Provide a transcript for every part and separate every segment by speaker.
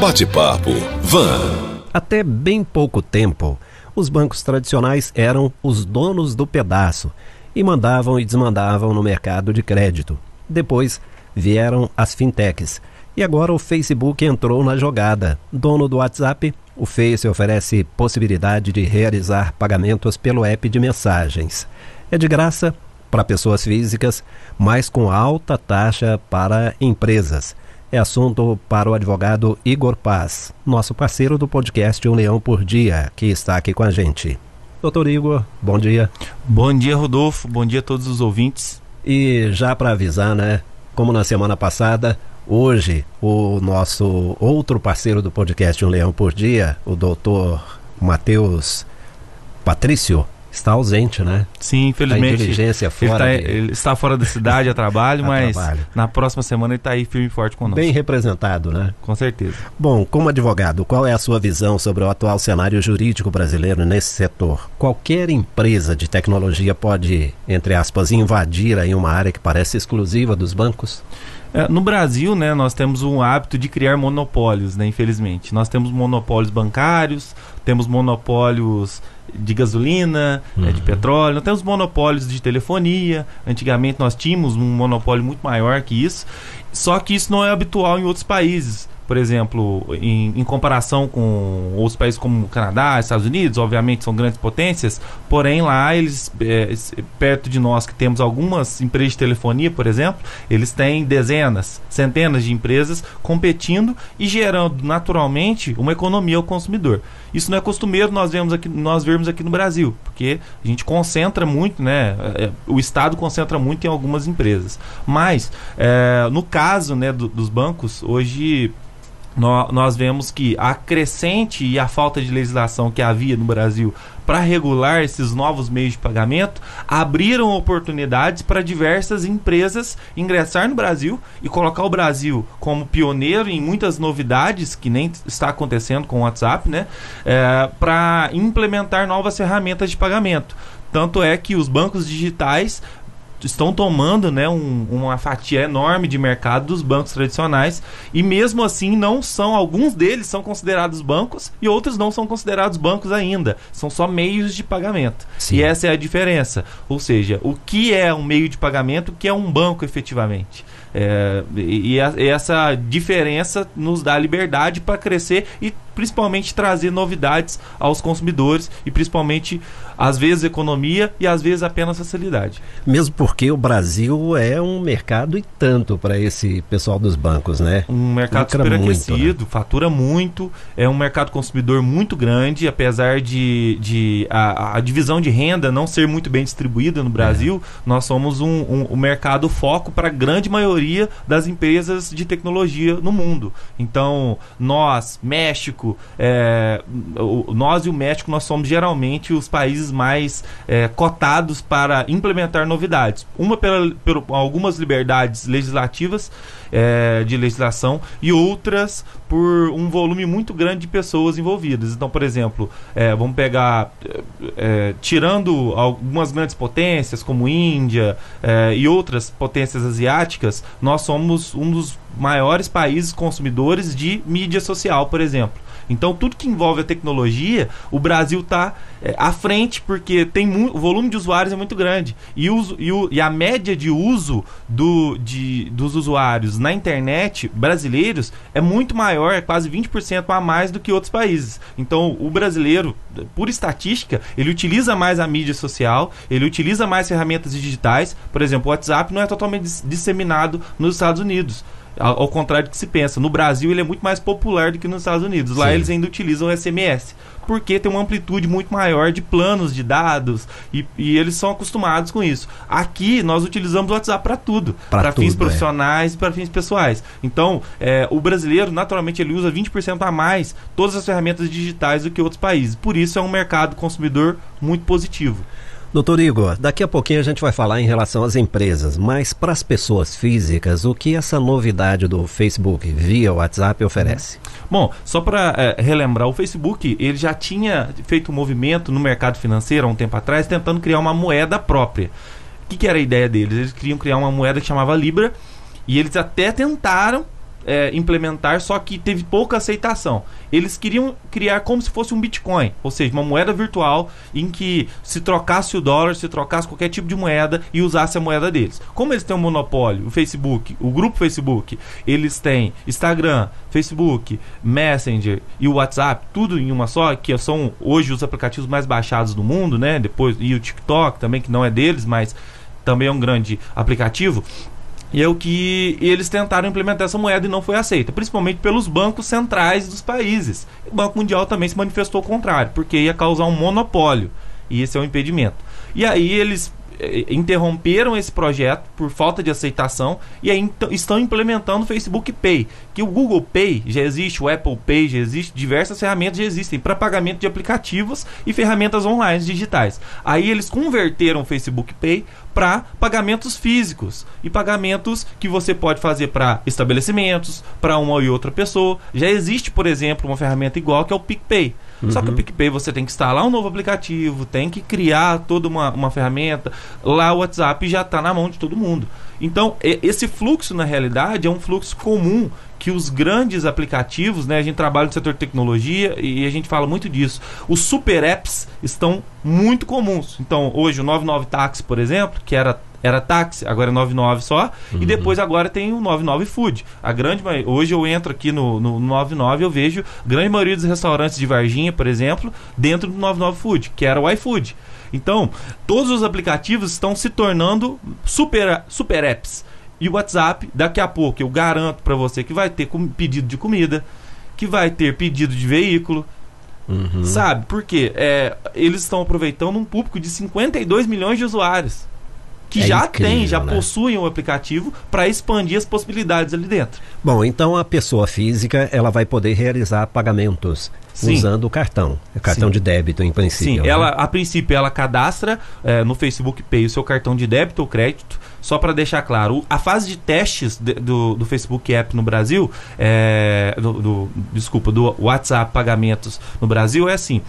Speaker 1: Bate-papo Van.
Speaker 2: Até bem pouco tempo, os bancos tradicionais eram os donos do pedaço e mandavam e desmandavam no mercado de crédito. Depois vieram as fintechs. E agora o Facebook entrou na jogada. Dono do WhatsApp, o Face oferece possibilidade de realizar pagamentos pelo app de mensagens. É de graça para pessoas físicas, mas com alta taxa para empresas. É assunto para o advogado Igor Paz, nosso parceiro do podcast Um Leão por Dia, que está aqui com a gente. Doutor Igor, bom dia.
Speaker 3: Bom dia, Rodolfo. Bom dia a todos os ouvintes.
Speaker 2: E já para avisar, né? Como na semana passada, hoje o nosso outro parceiro do podcast Um Leão por Dia, o doutor Matheus Patrício, está ausente, né?
Speaker 3: Sim, infelizmente.
Speaker 2: A inteligência fora.
Speaker 3: Ele, tá, de... ele está fora da cidade a trabalho, a mas trabalho. na próxima semana ele está aí firme e forte conosco.
Speaker 2: Bem representado, né?
Speaker 3: Com certeza.
Speaker 2: Bom, como advogado, qual é a sua visão sobre o atual cenário jurídico brasileiro nesse setor? Qualquer empresa de tecnologia pode, entre aspas, invadir aí uma área que parece exclusiva dos bancos?
Speaker 3: É, no Brasil, né, nós temos um hábito de criar monopólios, né, infelizmente. Nós temos monopólios bancários, temos monopólios de gasolina, uhum. é, de uhum. petróleo, nós temos monopólios de telefonia. Antigamente nós tínhamos um monopólio muito maior que isso. Só que isso não é habitual em outros países por exemplo, em, em, comparação com outros países como Canadá, Estados Unidos, obviamente são grandes potências, porém lá eles, é, perto de nós que temos algumas empresas de telefonia, por exemplo, eles têm dezenas, centenas de empresas competindo e gerando naturalmente uma economia ao consumidor. Isso não é costumeiro nós vemos aqui, nós vermos aqui no Brasil, porque a gente concentra muito, né? É, o Estado concentra muito em algumas empresas. Mas é, no caso né, do, dos bancos, hoje nós vemos que a crescente e a falta de legislação que havia no Brasil para regular esses novos meios de pagamento abriram oportunidades para diversas empresas ingressar no Brasil e colocar o Brasil como pioneiro em muitas novidades que nem está acontecendo com o WhatsApp, né? É, para implementar novas ferramentas de pagamento. Tanto é que os bancos digitais estão tomando né, um, uma fatia enorme de mercado dos bancos tradicionais e mesmo assim não são, alguns deles são considerados bancos e outros não são considerados bancos ainda, são só meios de pagamento. Sim. E essa é a diferença. Ou seja, o que é um meio de pagamento, o que é um banco efetivamente. É, e, a, e, essa diferença nos dá liberdade para crescer e principalmente trazer novidades aos consumidores e principalmente às vezes economia e às vezes apenas facilidade.
Speaker 2: Mesmo porque o Brasil é um mercado e tanto para esse pessoal dos bancos, né?
Speaker 3: Um mercado superaquecido, né? fatura muito, é um mercado consumidor muito grande, apesar de, de a, a divisão de renda não ser muito bem distribuída no Brasil, é. nós somos um, um, um mercado foco para a grande maioria das empresas de tecnologia no mundo. Então, nós, México, é, o, nós e o México, nós somos geralmente os países mais é, cotados para implementar novidades. Uma pela, por algumas liberdades legislativas é, de legislação e outras por um volume muito grande de pessoas envolvidas. Então, por exemplo, é, vamos pegar, é, tirando algumas grandes potências como Índia é, e outras potências asiáticas, nós somos um dos maiores países consumidores de mídia social, por exemplo. Então, tudo que envolve a tecnologia, o Brasil está é, à frente, porque tem o volume de usuários é muito grande. E, uso, e, o, e a média de uso do, de, dos usuários na internet brasileiros é muito maior, é quase 20% a mais do que outros países. Então, o brasileiro, por estatística, ele utiliza mais a mídia social, ele utiliza mais ferramentas digitais. Por exemplo, o WhatsApp não é totalmente disseminado nos Estados Unidos. Ao, ao, contrário do que se pensa. No Brasil ele é muito mais popular do que nos Estados Unidos. Lá Sim. eles ainda utilizam o SMS. Porque tem uma amplitude muito maior de planos de dados e, e eles são acostumados com isso. Aqui nós utilizamos o WhatsApp para tudo, para fins é. profissionais é. e para fins pessoais. Então, é, o brasileiro, naturalmente, ele usa 20% a mais todas as ferramentas digitais do que outros países. Por isso é um mercado consumidor muito positivo.
Speaker 2: Doutor Igor, daqui a pouquinho a gente vai falar em relação às empresas, mas para as pessoas físicas, o que essa novidade do Facebook via WhatsApp oferece?
Speaker 3: Bom, só para é, relembrar, o Facebook ele já tinha feito um movimento no mercado financeiro há um tempo atrás, tentando criar uma moeda própria. O que, que era a ideia deles? Eles queriam criar uma moeda que chamava Libra e eles até tentaram é, implementar, só que teve pouca aceitação. Eles queriam criar como se fosse um Bitcoin, ou seja, uma moeda virtual em que se trocasse o dólar, se trocasse qualquer tipo de moeda e usasse a moeda deles. Como eles têm um monopólio, o Facebook, o grupo Facebook, eles têm Instagram, Facebook, Messenger e o WhatsApp, tudo em uma só, que são hoje os aplicativos mais baixados do mundo, né? Depois e o TikTok também que não é deles, mas também é um grande aplicativo. E é o que eles tentaram implementar essa moeda e não foi aceita, principalmente pelos bancos centrais dos países. O Banco Mundial também se manifestou contrário, porque ia causar um monopólio. E esse é o um impedimento. E aí eles interromperam esse projeto por falta de aceitação e aí estão implementando o Facebook Pay, que o Google Pay já existe, o Apple Pay já existe, diversas ferramentas já existem para pagamento de aplicativos e ferramentas online digitais. Aí eles converteram o Facebook Pay para pagamentos físicos e pagamentos que você pode fazer para estabelecimentos, para uma e outra pessoa. Já existe, por exemplo, uma ferramenta igual que é o PicPay. Uhum. Só que o uhum. PicPay você tem que instalar um novo aplicativo, tem que criar toda uma, uma ferramenta. Lá o WhatsApp já está na mão de todo mundo. Então, esse fluxo, na realidade, é um fluxo comum que os grandes aplicativos, né, a gente trabalha no setor de tecnologia e a gente fala muito disso. Os super apps estão muito comuns. Então, hoje o 99 Táxi, por exemplo, que era era táxi, agora é 99 só, uhum. e depois agora tem o 99 Food. A grande hoje eu entro aqui no, no 99 eu vejo a grande maioria dos restaurantes de Varginha, por exemplo, dentro do 99 Food, que era o iFood. Então, todos os aplicativos estão se tornando super super apps. E o WhatsApp, daqui a pouco eu garanto para você que vai ter pedido de comida, que vai ter pedido de veículo. Uhum. Sabe? Porque é, eles estão aproveitando um público de 52 milhões de usuários que é já incrível, tem, já né? possuem o aplicativo para expandir as possibilidades ali dentro.
Speaker 2: Bom, então a pessoa física ela vai poder realizar pagamentos Sim. usando o cartão, o cartão Sim. de débito em princípio.
Speaker 3: Sim, né? ela a princípio ela cadastra é, no Facebook Pay o seu cartão de débito ou crédito. Só para deixar claro, a fase de testes de, do, do Facebook App no Brasil, é, do, do, desculpa, do WhatsApp pagamentos no Brasil é assim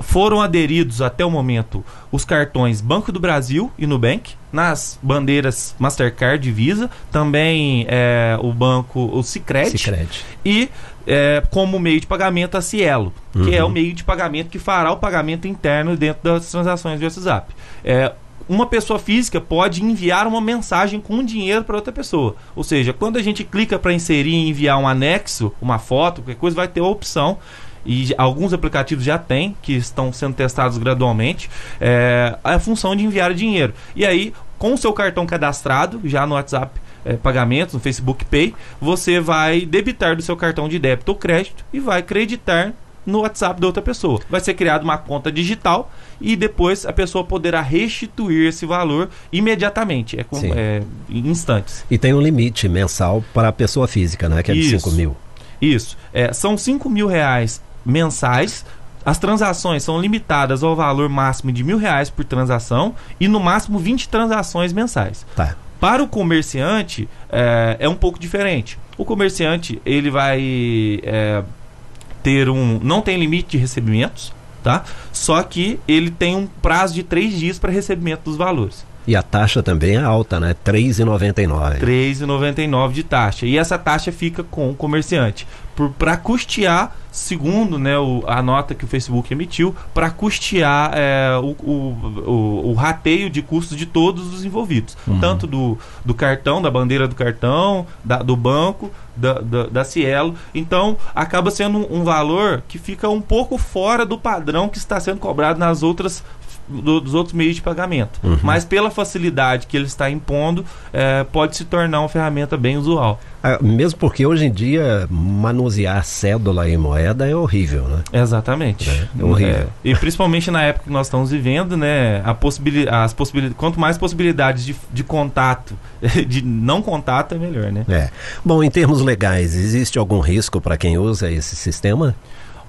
Speaker 3: foram aderidos até o momento os cartões Banco do Brasil e Nubank, nas bandeiras Mastercard e Visa, também é, o banco, o Cicred, Cicred. e é, como meio de pagamento a Cielo, uhum. que é o uhum. meio de pagamento que fará o pagamento interno dentro das transações do WhatsApp. É, uma pessoa física pode enviar uma mensagem com dinheiro para outra pessoa. Ou seja, quando a gente clica para inserir e enviar um anexo, uma foto, qualquer coisa, vai ter a opção e alguns aplicativos já têm, que estão sendo testados gradualmente, é, a função de enviar dinheiro. E aí, com o seu cartão cadastrado, já no WhatsApp é, pagamentos, no Facebook Pay, você vai debitar do seu cartão de débito ou crédito e vai creditar no WhatsApp da outra pessoa. Vai ser criada uma conta digital e depois a pessoa poderá restituir esse valor imediatamente, é, com, é em instantes.
Speaker 2: E tem um limite mensal para a pessoa física, né? Que é de Isso. 5 mil.
Speaker 3: Isso. É, são 5 mil reais mensais. As transações são limitadas ao valor máximo de mil reais por transação e no máximo 20 transações mensais.
Speaker 2: Tá.
Speaker 3: Para o comerciante é, é um pouco diferente. O comerciante ele vai é, ter um, não tem limite de recebimentos, tá? Só que ele tem um prazo de três dias para recebimento dos valores.
Speaker 2: E a taxa também é alta, né? R$ 3,99.
Speaker 3: R$ 3,99 de taxa. E essa taxa fica com o comerciante para custear, segundo né, o, a nota que o Facebook emitiu, para custear é, o, o, o, o, rateio de custos de todos os envolvidos. Uhum. Tanto do, do cartão, da bandeira do cartão, da, do banco, da, da, da, Cielo. Então, acaba sendo um, um valor que fica um pouco fora do padrão que está sendo cobrado nas outras do, dos outros meios de pagamento. Uhum. Mas pela facilidade que ele está impondo, é, pode se tornar uma ferramenta bem usual.
Speaker 2: Ah, mesmo porque hoje em dia manusear cédula e moeda é horrível, né?
Speaker 3: Exatamente. É, é horrível. É, e principalmente na época que nós estamos vivendo, né? A possibilidade, as possibilidades, quanto mais possibilidades de, de contato, de não contato, é melhor, né?
Speaker 2: É. Bom, em termos legais, existe algum risco para quem usa esse sistema?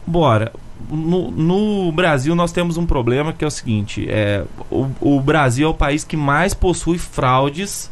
Speaker 3: Bora no, no, Brasil nós temos um problema que é o seguinte: é, o, o, Brasil é o país que mais possui fraudes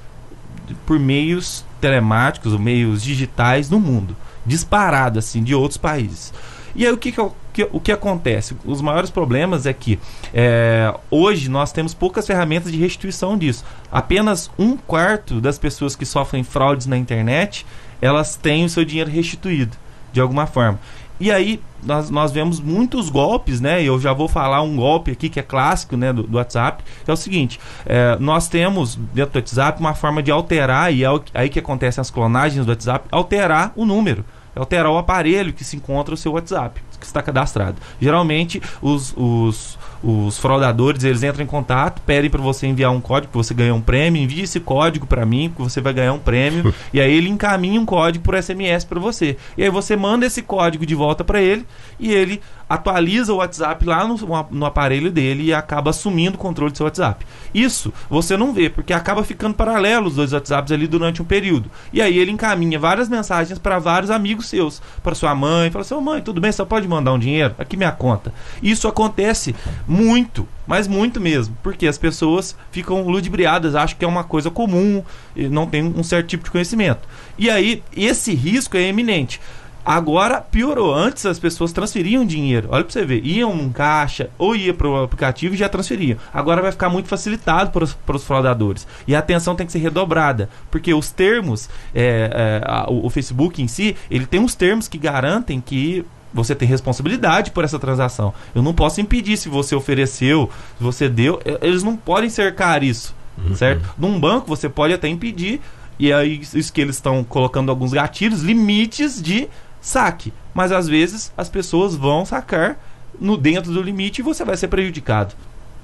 Speaker 3: por meios telemáticos, meios digitais no mundo. Disparado, assim, de outros países. E aí o que, que, que o que acontece? Os maiores problemas é que é, hoje nós temos poucas ferramentas de restituição disso. Apenas um quarto das pessoas que sofrem fraudes na internet elas têm o seu dinheiro restituído de alguma forma. E aí nós, nós vemos muitos golpes, né? Eu já vou falar um golpe aqui que é clássico né, do, do WhatsApp, é o seguinte: é, nós temos dentro do WhatsApp uma forma de alterar, e é aí que acontecem as clonagens do WhatsApp, alterar o número, alterar o aparelho que se encontra o seu WhatsApp, que está cadastrado. Geralmente os, os os fraudadores eles entram em contato, pedem para você enviar um código, que você ganha um prêmio, envie esse código para mim, que você vai ganhar um prêmio, e aí ele encaminha um código por SMS para você. E aí você manda esse código de volta para ele e ele atualiza o WhatsApp lá no, no, aparelho dele e acaba assumindo o controle do seu WhatsApp. Isso você não vê, porque acaba ficando paralelo os dois WhatsApps ali durante um período. E aí ele encaminha várias mensagens para vários amigos seus, para sua mãe, fala assim: oh, mãe, tudo bem, você pode mandar um dinheiro? Aqui minha conta. Isso acontece muito, mas muito mesmo, porque as pessoas ficam ludibriadas, acham que é uma coisa comum, não tem um certo tipo de conhecimento. E aí esse risco é eminente. Agora piorou. Antes as pessoas transferiam dinheiro. Olha pra você ver. Iam num caixa ou ia pro aplicativo e já transferiam. Agora vai ficar muito facilitado para os fraudadores. E a atenção tem que ser redobrada. Porque os termos, é, é, a, o, o Facebook em si, ele tem uns termos que garantem que você tem responsabilidade por essa transação. Eu não posso impedir se você ofereceu, se você deu. Eles não podem cercar isso, uhum. certo? Num banco você pode até impedir. E aí isso que eles estão colocando alguns gatilhos, limites de saque. Mas às vezes as pessoas vão sacar no dentro do limite e você vai ser prejudicado.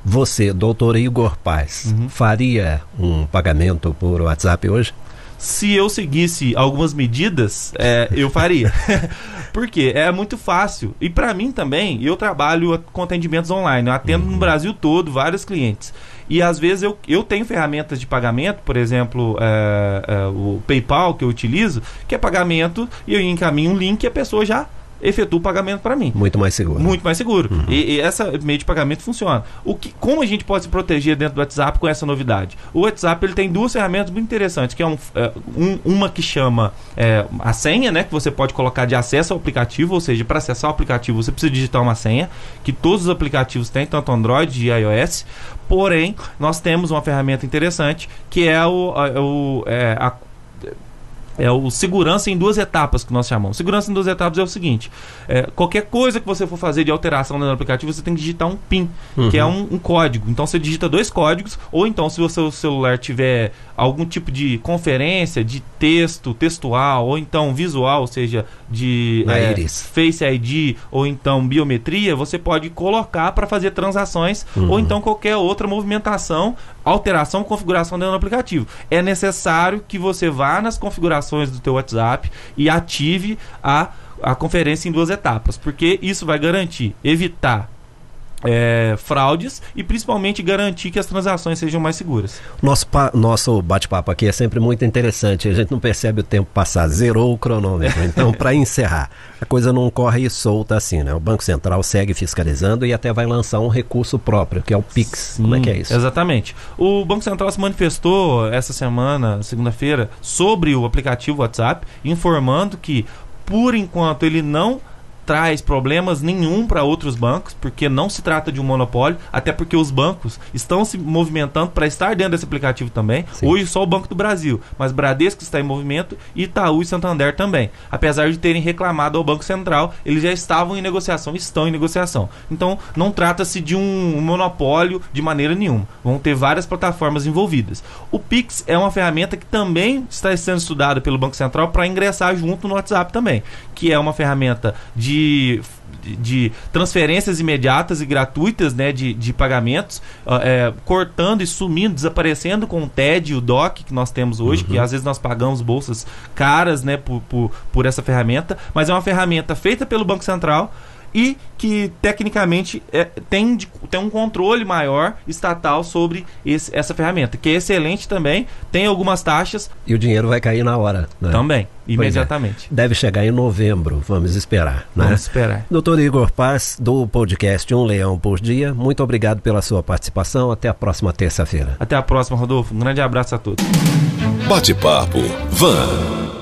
Speaker 2: Você, doutor Igor Paz, uhum. faria um pagamento por WhatsApp hoje?
Speaker 3: Se eu seguisse algumas medidas, é, eu faria. Porque é muito fácil. E para mim também, eu trabalho com atendimentos online. Eu atendo uhum. no Brasil todo vários clientes. E às vezes eu, eu tenho ferramentas de pagamento, por exemplo, é, é, o PayPal que eu utilizo, que é pagamento e eu encaminho um link e a pessoa já efetua o pagamento para mim.
Speaker 2: Muito mais seguro.
Speaker 3: Muito mais seguro. Uhum. E, e essa meio de pagamento funciona. O que, como a gente pode se proteger dentro do WhatsApp com essa novidade? O WhatsApp ele tem duas ferramentas muito interessantes, que é, um, é um, uma que chama é, a senha, né, que você pode colocar de acesso ao aplicativo, ou seja, para acessar o aplicativo você precisa digitar uma senha, que todos os aplicativos têm, tanto Android e iOS. Porém, nós temos uma ferramenta interessante que é o, a, o, é, a é o segurança em duas etapas que nós chamamos. Segurança em duas etapas é o seguinte: é, qualquer coisa que você for fazer de alteração no aplicativo, você tem que digitar um PIN, uhum. que é um, um, código. Então você digita dois códigos, ou então, se o seu celular tiver algum tipo de conferência de texto, textual, ou então visual, ou seja, de é, Face ID, ou então biometria, você pode colocar para fazer transações, uhum. ou então qualquer outra movimentação, alteração, configuração dentro do aplicativo. É necessário que você vá nas configurações do teu WhatsApp e ative a a conferência em duas etapas, porque isso vai garantir evitar é, fraudes e principalmente garantir que as transações sejam mais seguras.
Speaker 2: Nosso, nosso bate-papo aqui é sempre muito interessante, a gente não percebe o tempo passar, zerou o cronômetro. Então, para encerrar, a coisa não corre solta assim, né? O Banco Central segue fiscalizando e até vai lançar um recurso próprio, que é o PIX. Sim, Como é que é isso?
Speaker 3: Exatamente. O Banco Central se manifestou essa semana, segunda-feira, sobre o aplicativo WhatsApp, informando que, por enquanto, ele não traz problemas nenhum para outros bancos, porque não se trata de um monopólio, até porque os bancos estão se movimentando para estar dentro desse aplicativo também. Sim. Hoje só o Banco do Brasil, mas Bradesco está em movimento, Itaú e Santander também. Apesar de terem reclamado ao Banco Central, eles já estavam em negociação, estão em negociação. Então não trata-se de um monopólio de maneira nenhuma. Vão ter várias plataformas envolvidas. O Pix é uma ferramenta que também está sendo estudada pelo Banco Central para ingressar junto no WhatsApp também, que é uma ferramenta de de, de transferências imediatas e gratuitas né, de, de pagamentos, uh, é, cortando e sumindo, desaparecendo com o TED e o DOC que nós temos hoje, uhum. que às vezes nós pagamos bolsas caras né, por, por, por essa ferramenta, mas é uma ferramenta feita pelo Banco Central e que tecnicamente é, tem, tem um controle maior estatal sobre esse, essa ferramenta, que é excelente também, tem algumas taxas.
Speaker 2: E o dinheiro vai cair na hora.
Speaker 3: Né? Também, é. imediatamente.
Speaker 2: É. Deve chegar em novembro, vamos esperar. Né?
Speaker 3: Vamos esperar.
Speaker 2: Doutor Igor Paz, do podcast Um Leão por Dia, muito obrigado pela sua participação. Até a próxima terça-feira.
Speaker 3: Até a próxima, Rodolfo. Um grande abraço a todos.
Speaker 1: Bate-papo. Van.